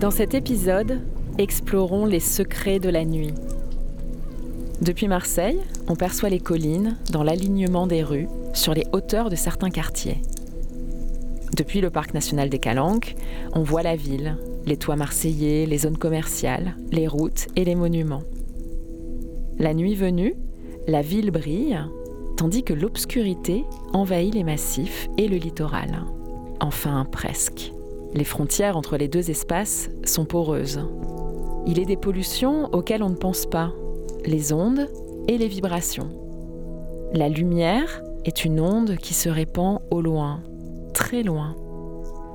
Dans cet épisode, explorons les secrets de la nuit. Depuis Marseille, on perçoit les collines dans l'alignement des rues, sur les hauteurs de certains quartiers. Depuis le parc national des Calanques, on voit la ville, les toits marseillais, les zones commerciales, les routes et les monuments. La nuit venue, la ville brille, tandis que l'obscurité envahit les massifs et le littoral. Enfin, presque. Les frontières entre les deux espaces sont poreuses. Il est des pollutions auxquelles on ne pense pas, les ondes et les vibrations. La lumière est une onde qui se répand au loin, très loin.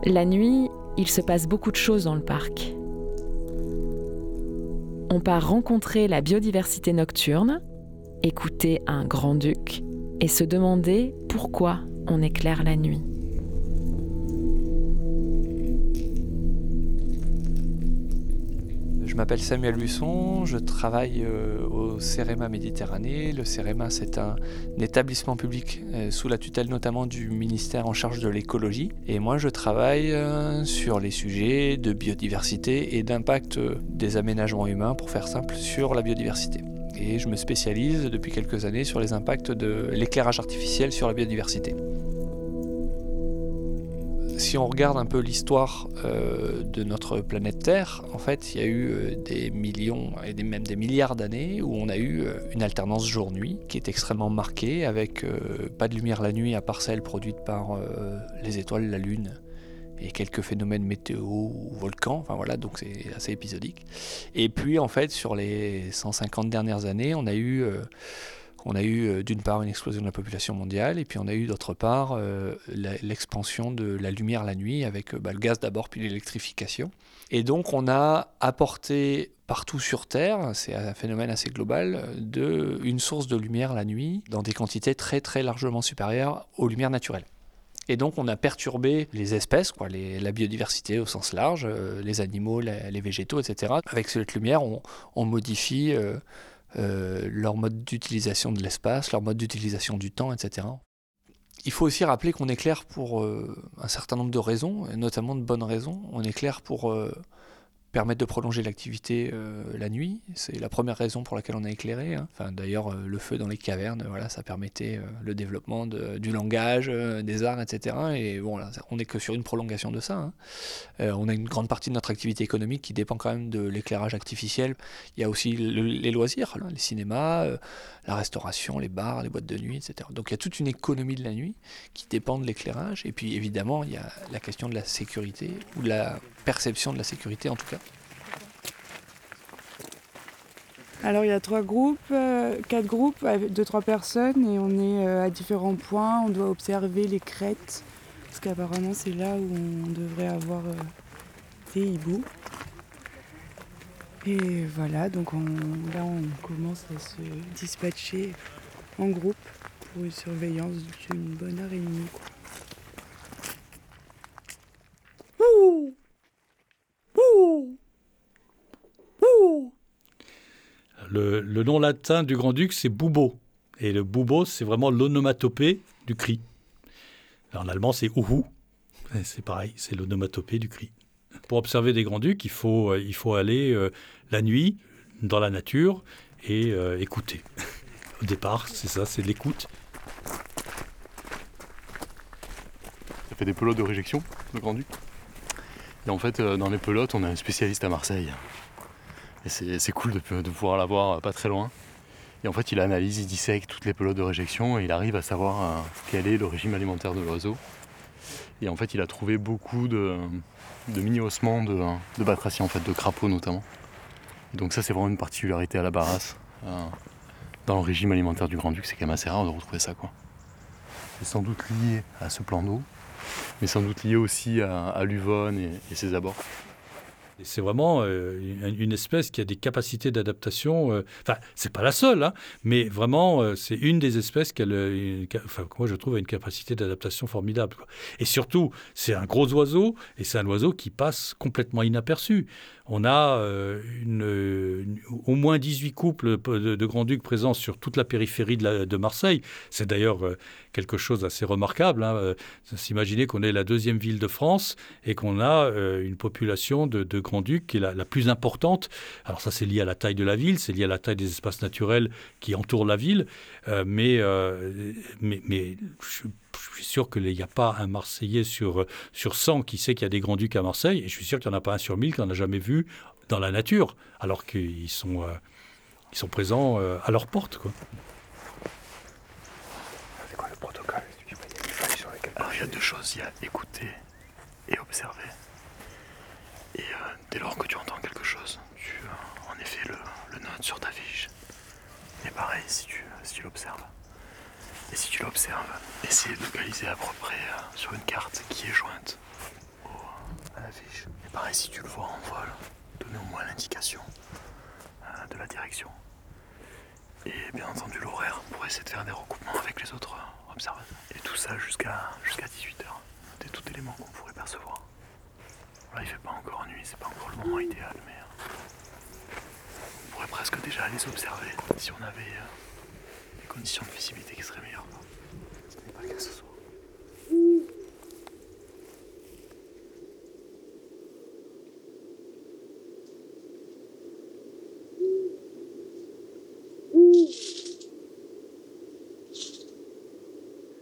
La nuit, il se passe beaucoup de choses dans le parc. On part rencontrer la biodiversité nocturne, écouter un grand-duc et se demander pourquoi on éclaire la nuit. Je m'appelle Samuel Luçon, je travaille euh, au CEREMA Méditerranée. Le CEREMA, c'est un, établissement public euh, sous la tutelle notamment du ministère en charge de l'écologie. Et moi, je travaille euh, sur les sujets de biodiversité et d'impact des aménagements humains, pour faire simple, sur la biodiversité. Et je me spécialise depuis quelques années sur les impacts de l'éclairage artificiel sur la biodiversité si on regarde un peu l'histoire euh, de notre planète Terre, en fait, il y a eu euh, des millions et même des milliards d'années où on a eu euh, une alternance jour-nuit qui est extrêmement marquée, avec pas de lumière la nuit à part celle produite par les étoiles, la Lune et quelques phénomènes météo ou volcans. Enfin voilà, donc c'est assez épisodique. Et puis en fait, sur les 150 dernières années, on a eu on a eu euh, d'une part une explosion de la population mondiale et puis on a eu d'autre part euh, l'expansion de la lumière la nuit avec euh, bah, le gaz d'abord puis l'électrification. Et donc on a apporté partout sur Terre, c'est un phénomène assez global, de, une source de lumière la nuit dans des quantités très très largement supérieures aux lumières naturelles. Et donc on a perturbé les espèces, quoi, la biodiversité au sens large, les animaux, les, végétaux, etc. Avec cette lumière, on, modifie leur mode d'utilisation de l'espace, leur mode d'utilisation du temps, etc. Il faut aussi rappeler qu'on éclaire pour euh, un certain nombre de raisons, et notamment de bonnes raisons. On éclaire pour permettre de prolonger l'activité euh, la nuit. C'est la première raison pour laquelle on a éclairé. Hein. Enfin, D'ailleurs, euh, le feu dans les cavernes, voilà, ça permettait euh, le développement du langage, des arts, etc. Et bon, là, on n'est que sur une prolongation de ça. Hein. on a une grande partie de notre activité économique qui dépend quand même de l'éclairage artificiel. Il y a aussi les loisirs, les cinémas, la restauration, les bars, les boîtes de nuit, etc. Donc il y a toute une économie de la nuit qui dépend de l'éclairage. Et puis évidemment, il y a la question de la sécurité, ou de la perception de la sécurité en tout cas. Alors il y a trois groupes, euh, quatre groupes de trois personnes et on est euh, à différents points. On doit observer les crêtes parce qu'apparemment c'est là où on devrait avoir euh, des hiboux. Et voilà, donc là on commence à se dispatcher en groupe pour une surveillance d'une bonne heure et demie. Le, nom latin du grand-duc, c'est Boubo. Et le Boubo, c'est vraiment l'onomatopée du cri. en allemand, c'est Uhu. C'est pareil, c'est l'onomatopée du cri. Pour observer des grands-ducs, il faut, euh, il faut aller euh, la nuit dans la nature et euh, écouter. Au départ, c'est ça, c'est l'écoute. Ça fait des pelotes de réjection, le grand-duc. Et en fait, dans les pelotes, on a un spécialiste à Marseille. C'est cool de, pouvoir l'avoir pas très loin. Et en fait, il analyse, il dissèque toutes les pelotes de réjection et il arrive à savoir euh, quel est le régime alimentaire de l'oiseau. Et en fait, il a trouvé beaucoup de, mini-ossements de, de batraciens, en fait, de crapauds notamment. donc ça, c'est vraiment une particularité à la barasse. Euh, dans le régime alimentaire du Grand-Duc, c'est quand même assez rare de retrouver ça. C'est sans doute lié à ce plan d'eau. mais sans doute lié aussi à, l'Uvonne et ses abords. C'est vraiment euh, une espèce qui a des capacités d'adaptation. Euh, enfin, c'est pas la seule, hein, mais vraiment, euh, c'est une des espèces qui a, enfin, moi je trouve, a une capacité d'adaptation formidable. Et surtout, c'est un gros oiseau, et c'est un oiseau qui passe complètement inaperçu. On a une, au moins 18 couples de, de grands-ducs présents sur toute la périphérie de, Marseille. C'est d'ailleurs quelque chose d'assez remarquable. Hein. S'imaginer qu'on est la deuxième ville de France et qu'on a une population de, de Grand-Duc, qui est la, plus importante. Alors ça, c'est lié à la taille de la ville, c'est lié à la taille des espaces naturels qui entourent la ville. Euh, mais, euh, mais, mais je, suis sûr qu'il n'y a pas un Marseillais sur, sur 100 qui sait qu'il y a des Grands-Ducs à Marseille. Et je suis sûr qu'il n'y en a pas un sur 1000 qu'on n'a jamais vu dans la nature, alors qu'ils sont, euh, ils sont présents à leur porte. Quoi. C'est quoi le protocole? Il y a deux choses, il y a écouter et observer. Et euh, dès lors que tu entends quelque chose, tu euh, en effet le, notes sur ta fiche. Et pareil si tu, si tu l'observes. Et si tu l'observes, essaye de localiser à peu près euh, sur une carte qui est jointe à la fiche. Et pareil si tu le vois en vol, donner au moins l'indication de la direction. Et bien entendu l'horaire pour essayer de faire des recoupements avec les autres observateurs. Et tout ça jusqu'à jusqu'à 18h. C'est tout élément qu'on pourrait percevoir. Là, il fait pas encore nuit, c'est pas encore le moment idéal, mais euh, on pourrait presque déjà les observer si on avait euh, des conditions de visibilité qui seraient meilleures.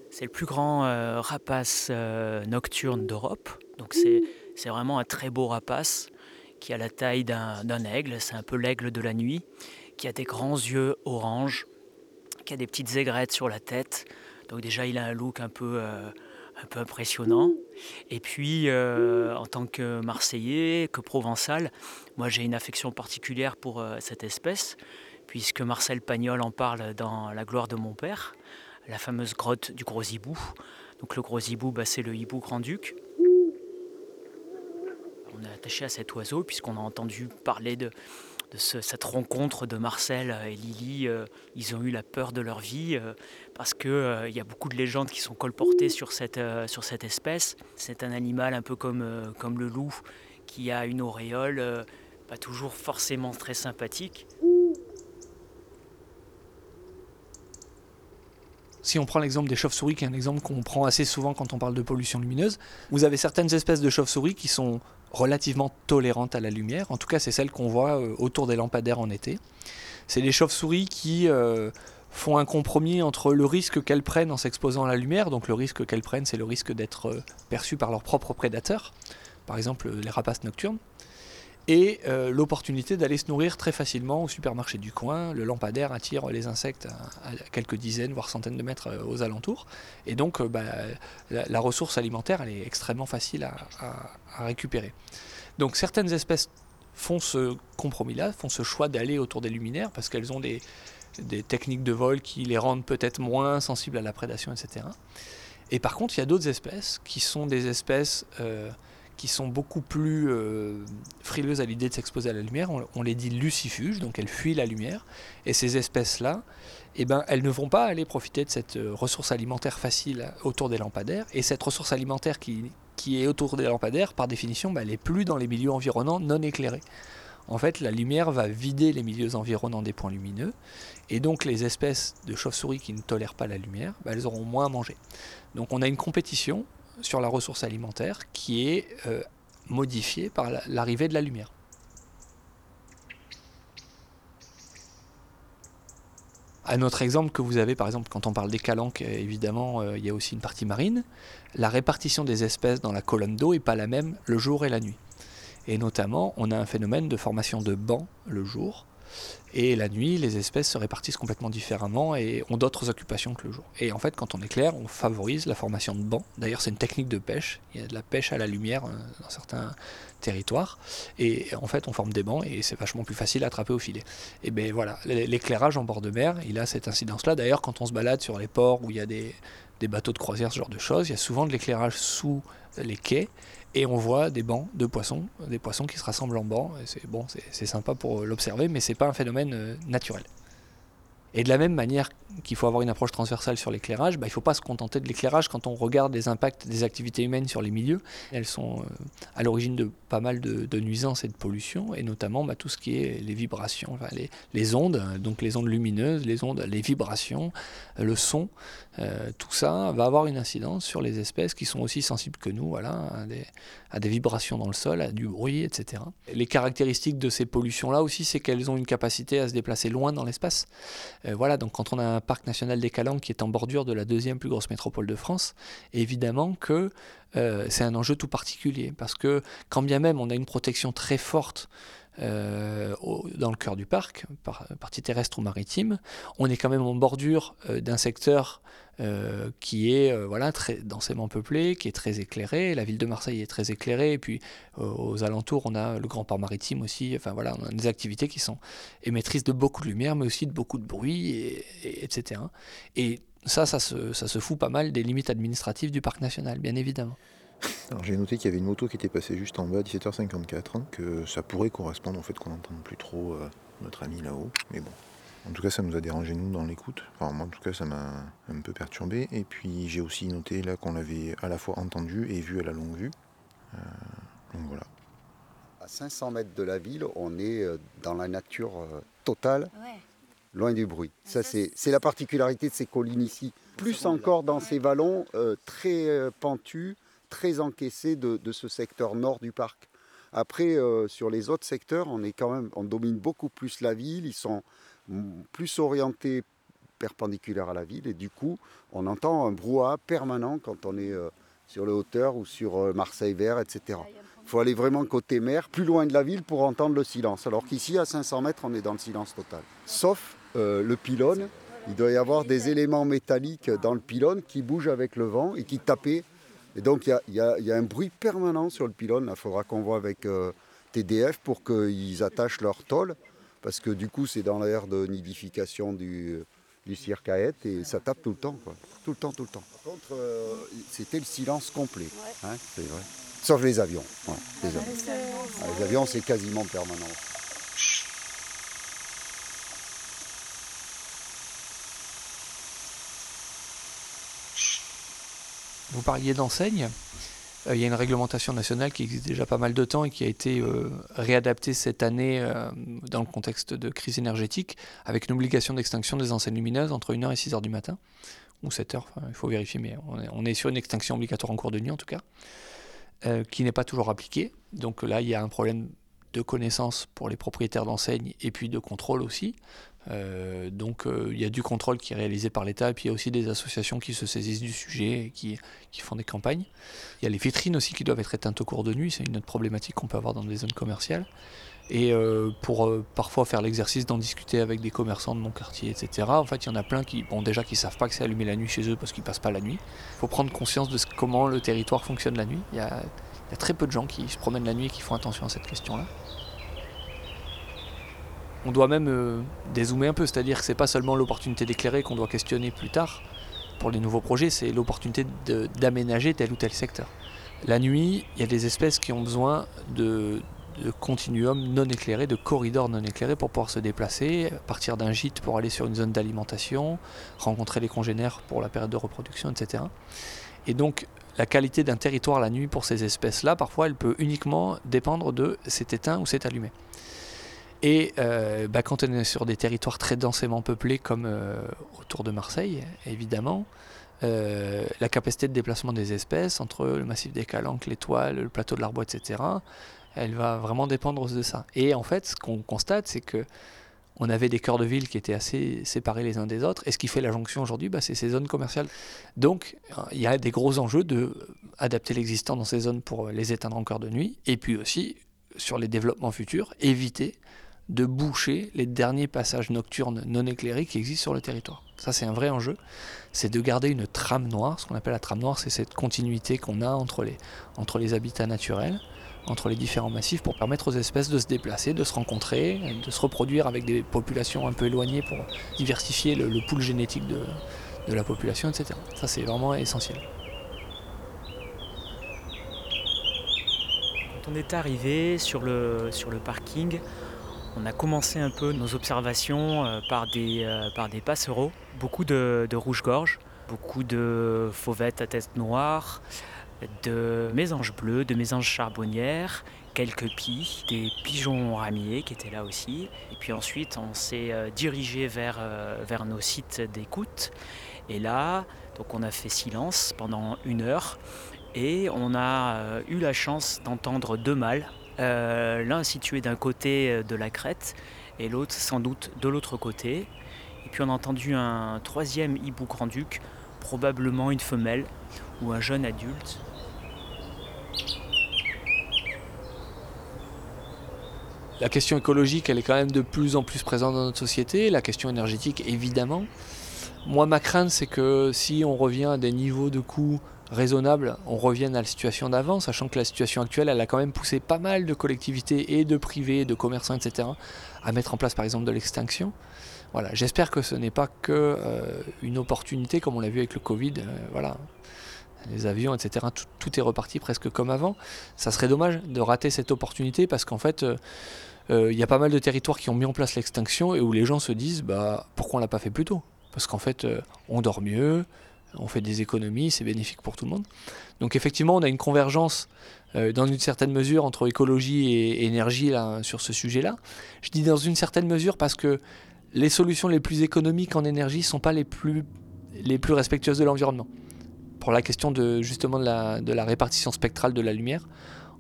C'est le plus grand euh, rapace nocturne d'Europe. Donc c'est c'est vraiment un très beau rapace qui a la taille d'un aigle, c'est un peu l'aigle de la nuit, qui a des grands yeux orange, qui a des petites aigrettes sur la tête. Donc déjà il a un look un peu, euh, un peu impressionnant. Et puis euh, en tant que Marseillais, que Provençal, moi j'ai une affection particulière pour euh, cette espèce, puisque Marcel Pagnol en parle dans La gloire de mon père, la fameuse grotte du gros hibou. Donc le gros hibou, bah, c'est le hibou grand-duc on est attaché à cet oiseau puisqu'on a entendu parler de, cette rencontre de Marcel et Lily. Euh, ils ont eu la peur de leur vie euh, parce qu'il euh, y a beaucoup de légendes qui sont colportées sur cette, espèce. C'est un animal un peu comme le loup qui a une auréole pas toujours forcément très sympathique. Si on prend l'exemple des chauves-souris, qui est un exemple qu'on prend assez souvent quand on parle de pollution lumineuse, vous avez certaines espèces de chauves-souris qui sont relativement tolérantes à la lumière. En tout cas, c'est celles qu'on voit euh, autour des lampadaires en été. C'est des chauves-souris qui euh, font un compromis entre le risque qu'elles prennent en s'exposant à la lumière, donc le risque qu'elles prennent, c'est le risque d'être euh, perçues par leurs propres prédateurs, par exemple les rapaces nocturnes, et euh, l'opportunité d'aller se nourrir très facilement au supermarché du coin. Le lampadaire attire les insectes à, quelques dizaines, voire centaines de mètres euh, aux alentours. Et donc, euh, bah, la, ressource alimentaire, elle est extrêmement facile à, récupérer. Donc, certaines espèces font ce compromis-là, font ce choix d'aller autour des luminaires parce qu'elles ont des, des, techniques de vol qui les rendent peut-être moins sensibles à la prédation, etc. Et par contre, il y a d'autres espèces qui sont des espèces qui sont beaucoup plus euh, frileuses à l'idée de s'exposer à la lumière. On, les dit lucifuges, donc elles fuient la lumière. Et ces espèces-là, eh ben, elles ne vont pas aller profiter de cette euh, ressource alimentaire facile autour des lampadaires. Et cette ressource alimentaire qui, qui est autour des lampadaires, par définition, bah, elle n'est plus dans les milieux environnants non éclairés. En fait, la lumière va vider les milieux environnants des points lumineux, et donc les espèces de chauves-souris qui ne tolèrent pas la lumière, bah, elles auront moins à manger. Donc on a une compétition sur la ressource alimentaire qui est euh, modifiée par l'arrivée de la lumière. Un autre exemple que vous avez, par exemple, quand on parle des calanques, évidemment, euh, il y a aussi une partie marine. La répartition des espèces dans la colonne d'eau n'est pas la même le jour et la nuit. Et notamment, on a un phénomène de formation de bancs le jour Et la nuit, les espèces se répartissent complètement différemment et ont d'autres occupations que le jour. Et en fait, quand on éclaire, on favorise la formation de bancs. D'ailleurs, c'est une technique de pêche. Il y a de la pêche à la lumière euh, dans certains territoires. Et en fait, on forme des bancs et c'est vachement plus facile à attraper au filet. Et bien voilà, l'éclairage en bord de mer, il a cette incidence-là. D'ailleurs, quand on se balade sur les ports où il y a des, bateaux de croisière, ce genre de choses, il y a souvent de l'éclairage sous les quais et on voit des bancs de poissons, des poissons qui se rassemblent en bancs. C'est bon, c'est sympa pour l'observer, mais c'est pas un phénomène euh, naturel. Et de la même manière qu'il faut avoir une approche transversale sur l'éclairage, bah, il ne faut pas se contenter de l'éclairage quand on regarde les impacts des activités humaines sur les milieux. Elles sont euh, à l'origine de pas mal de, nuisances et de pollution, et notamment bah, tout ce qui est les vibrations, les, ondes, donc les ondes lumineuses, les ondes, les vibrations, euh, le son, euh, tout ça va avoir une incidence sur les espèces qui sont aussi sensibles que nous, voilà, à des, vibrations dans le sol, à du bruit, etc. Les caractéristiques de ces pollutions-là aussi, c'est qu'elles ont une capacité à se déplacer loin dans l'espace. Euh, voilà, donc quand on a un parc national des Calanques qui est en bordure de la deuxième plus grosse métropole de France, évidemment que euh, c'est un enjeu tout particulier, parce que quand bien même on a une protection très forte euh, dans le cœur du parc, par, partie terrestre ou maritime, on est quand même en bordure d'un secteur qui est voilà, très densément peuplé, qui est très éclairé. La ville de Marseille est très éclairée, et puis aux alentours, on a le grand port maritime aussi. Enfin voilà, on a des activités qui sont émettrices de beaucoup de lumière, mais aussi de beaucoup de bruit, et, etc. Et ça, ça se fout pas mal des limites administratives du parc national, bien évidemment. Alors j'ai noté qu'il y avait une moto qui était passée juste en bas à 17h54, hein, que ça pourrait correspondre au fait qu'on n'entende plus trop euh, notre ami là-haut. Mais bon, en tout cas ça nous a dérangé nous dans l'écoute. Enfin moi en tout cas ça m'a un peu perturbé. Et puis j'ai aussi noté là qu'on l'avait à la fois entendu et vu à la longue vue. Euh, donc voilà. À 500 mètres de la ville, on est euh, dans la nature totale loin du bruit. Ça, c'est la particularité de ces collines ici. Plus encore dans ces vallons euh, très euh, pentus, très encaissés de, ce secteur nord du parc. Après, euh, sur les autres secteurs, on est quand même, on domine beaucoup plus la ville. Ils sont plus orientés perpendiculaires à la ville et du coup, on entend un brouhaha permanent quand on est sur les hauteurs ou sur Marseille Vert, etc. Il faut aller vraiment côté mer, plus loin de la ville pour entendre le silence. Alors qu'ici, à 500 mètres, on est dans le silence total. Sauf euh, le pylône, il doit y avoir des éléments métalliques dans le pylône qui bougent avec le vent et qui tapent. Et donc il y, a, un bruit permanent sur le pylône. Il faudra qu'on voit avec euh, TDF pour qu'ils attachent leur tôle, parce que du coup c'est dans l'air de nidification du, du circaète et ça tape tout le temps. Tout le temps, tout le temps. Par contre, euh, c'était le silence complet. Hein, c'est vrai. Sauf les avions. les avions, c'est quasiment permanent. Vous parliez d'enseigne. Euh, il y a une réglementation nationale qui existe déjà pas mal de temps et qui a été euh, réadaptée cette année euh, dans le contexte de crise énergétique avec une obligation d'extinction des enseignes lumineuses entre 1h et 6h du matin, ou 7h, il faut vérifier, mais on est, sur une extinction obligatoire en cours de nuit en tout cas, qui n'est pas toujours appliquée. Donc là, il y a un problème de connaissance pour les propriétaires d'enseignes et puis de contrôle aussi. Euh, donc euh, il y a du contrôle qui est réalisé par l'État et puis il y a aussi des associations qui se saisissent du sujet et qui, qui font des campagnes. Il y a les vitrines aussi qui doivent être éteintes au cours de nuit, c'est une autre problématique qu'on peut avoir dans des zones commerciales. Et euh, pour parfois faire l'exercice d'en discuter avec des commerçants de mon quartier, etc. En fait, il y en a plein qui, bon, déjà, qui savent pas que c'est allumé la nuit chez eux parce qu'ils passent pas la nuit. Il faut prendre conscience de comment le territoire fonctionne la nuit. Il y, a, il y a très peu de gens qui se promènent la nuit et qui font attention à cette question-là on doit même euh, dézoomer un peu, c'est-à-dire que c'est pas seulement l'opportunité d'éclairer qu'on doit questionner plus tard pour les nouveaux projets, c'est l'opportunité d'aménager tel ou tel secteur. La nuit, il y a des espèces qui ont besoin de, de continuums non éclairés, de corridors non éclairés pour pouvoir se déplacer, partir d'un gîte pour aller sur une zone d'alimentation, rencontrer les congénères pour la période de reproduction, etc. Et donc la qualité d'un territoire la nuit pour ces espèces-là, parfois, elle peut uniquement dépendre de c'est éteint ou c'est allumé. Et euh, bah, quand on est sur des territoires très densément peuplés comme euh, autour de Marseille, évidemment, euh, la capacité de déplacement des espèces entre le massif des Calanques, l'étoile, le plateau de l'Arbois, etc., elle va vraiment dépendre de ça. Et en fait, ce qu'on constate, c'est que on avait des cœurs de ville qui étaient assez séparés les uns des autres. Et ce qui fait la jonction aujourd'hui, bah, c'est ces zones commerciales. Donc, il y a des gros enjeux de adapter l'existant dans ces zones pour les éteindre en cœur de nuit. Et puis aussi, sur les développements futurs, éviter de boucher les derniers passages nocturnes non éclairés qui existent sur le territoire. Ça, c'est un vrai enjeu. C'est de garder une trame noire. Ce qu'on appelle la trame noire, c'est cette continuité qu'on a entre les, entre les habitats naturels, entre les différents massifs, pour permettre aux espèces de se déplacer, de se rencontrer, de se reproduire avec des populations un peu éloignées pour diversifier le, pool génétique de, la population, etc. Ça, c'est vraiment essentiel. Quand on est arrivé sur le, parking, on a commencé un peu nos observations euh, par des, euh, par des passereaux, beaucoup de, de rouge-gorge, beaucoup de fauvettes à tête noire, de mésanges bleus, de mésanges charbonnières, quelques pies, des pigeons ramiers qui étaient là aussi. Et puis ensuite, on s'est euh, dirigé vers, vers nos sites d'écoute. Et là, donc on a fait silence pendant une heure et on a eu la chance d'entendre deux mâles euh, l'un situé d'un côté euh, de la crête et l'autre sans doute de l'autre côté. Et puis on a entendu un troisième hibou grand-duc, probablement une femelle ou un jeune adulte. La question écologique, elle est quand même de plus en plus présente dans notre société, la question énergétique évidemment. Moi, ma crainte, c'est que si on revient à des niveaux de coûts raisonnable, on revienne à la situation d'avant, sachant que la situation actuelle, elle a quand même poussé pas mal de collectivités et de privés, de commerçants, etc., à mettre en place par exemple de l'extinction. Voilà, j'espère que ce n'est pas que euh, une opportunité, comme on l'a vu avec le Covid. Euh, voilà, les avions, etc. Tout, est reparti presque comme avant. Ça serait dommage de rater cette opportunité parce qu'en fait, euh, il y a pas mal de territoires qui ont mis en place l'extinction et où les gens se disent, bah pourquoi on l'a pas fait plus tôt? Parce qu'en fait, on dort mieux on fait des économies, c'est bénéfique pour tout le monde. Donc effectivement, on a une convergence euh, dans une certaine mesure entre écologie et énergie là, sur ce sujet-là. Je dis dans une certaine mesure parce que les solutions les plus économiques en énergie ne sont pas les plus, les plus respectueuses de l'environnement. Pour la question de justement de la répartition spectrale de la lumière,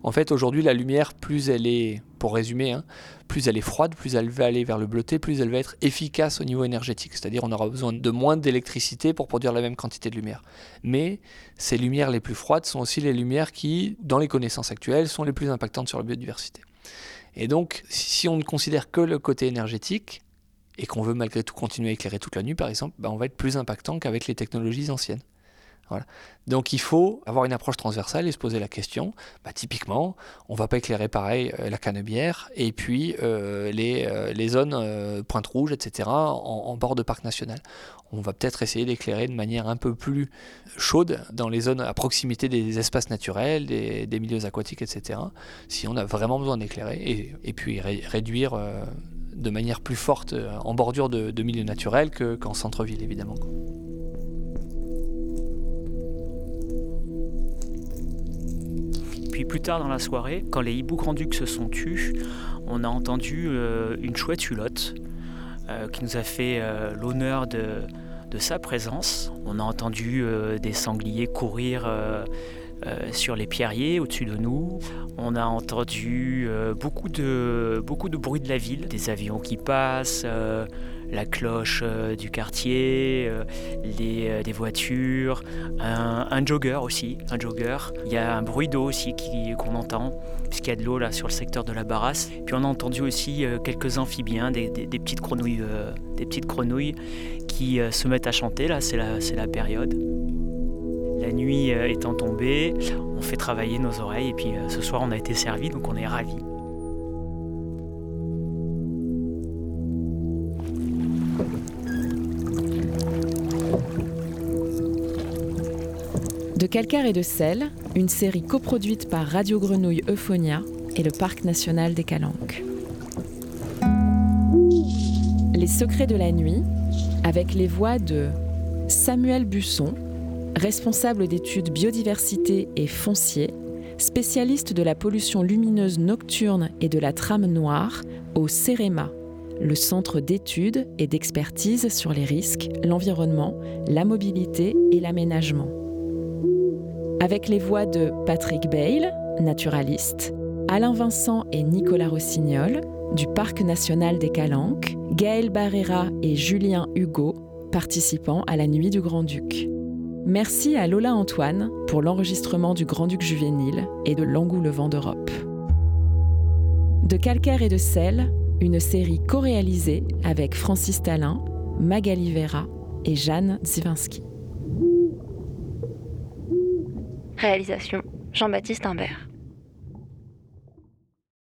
en fait, aujourd'hui, la lumière, plus elle est, pour résumer, hein, plus elle est froide, plus elle va aller vers le bleuté, plus elle va être efficace au niveau énergétique. C'est-à-dire, on aura besoin de moins d'électricité pour produire la même quantité de lumière. Mais ces lumières les plus froides sont aussi les lumières qui, dans les connaissances actuelles, sont les plus impactantes sur la biodiversité. Et donc, si on ne considère que le côté énergétique, et qu'on veut malgré tout continuer à éclairer toute la nuit, par exemple, ben, on va être plus impactant qu'avec les technologies anciennes. Donc il faut avoir une approche transversale et se poser la question, bah, typiquement, on ne va pas éclairer pareil euh, la canebière et puis euh, les, euh, les, zones pointe rouge, etc., en, bord de parc national. On va peut-être essayer d'éclairer de manière un peu plus chaude dans les zones à proximité des espaces naturels, des, milieux aquatiques, etc., si on a vraiment besoin d'éclairer, et, puis réduire de manière plus forte en bordure de, milieux naturels qu'en centre-ville, évidemment. Plus tard dans la soirée, quand les hiboux grand-ducs se sont tus, on a entendu euh, une chouette hulotte euh, qui nous a fait euh, l'honneur de, sa présence. On a entendu des sangliers courir sur les pierriers au-dessus de nous. On a entendu beaucoup, de, beaucoup de bruit de la ville, des avions qui passent la cloche euh, du quartier, euh, euh, des voitures, un, jogger aussi, un jogger. Il y a un bruit d'eau aussi qu'on entend, puisqu'il y a de l'eau là sur le secteur de la Barrasse. Puis on a entendu aussi quelques amphibiens, des, petites grenouilles, qui se mettent à chanter. Là, c'est la période. La nuit étant tombée, on fait travailler nos oreilles et puis ce soir on a été servi, donc on est ravis. De calcaire et de sel, une série coproduite par Radio Grenouille Euphonia et le Parc national des Calanques. Les secrets de la nuit, avec les voix de Samuel Busson, responsable d'études biodiversité et foncier, spécialiste de la pollution lumineuse nocturne et de la trame noire au CEREMA, le centre d'études et d'expertise sur les risques, l'environnement, la mobilité et l'aménagement avec les voix de Patrick Bale, naturaliste, Alain Vincent et Nicolas Rossignol, du Parc national des Calanques, Gaël Barrera et Julien Hugo, participants à la Nuit du Grand-Duc. Merci à Lola Antoine pour l'enregistrement du Grand-Duc juvénile et de L'Engoulevent d'Europe. De calcaire et de sel, une série co-réalisée avec Francis Talin, Magali Vera et Jeanne Zivinski. Réalisation Jean-Baptiste Imbert.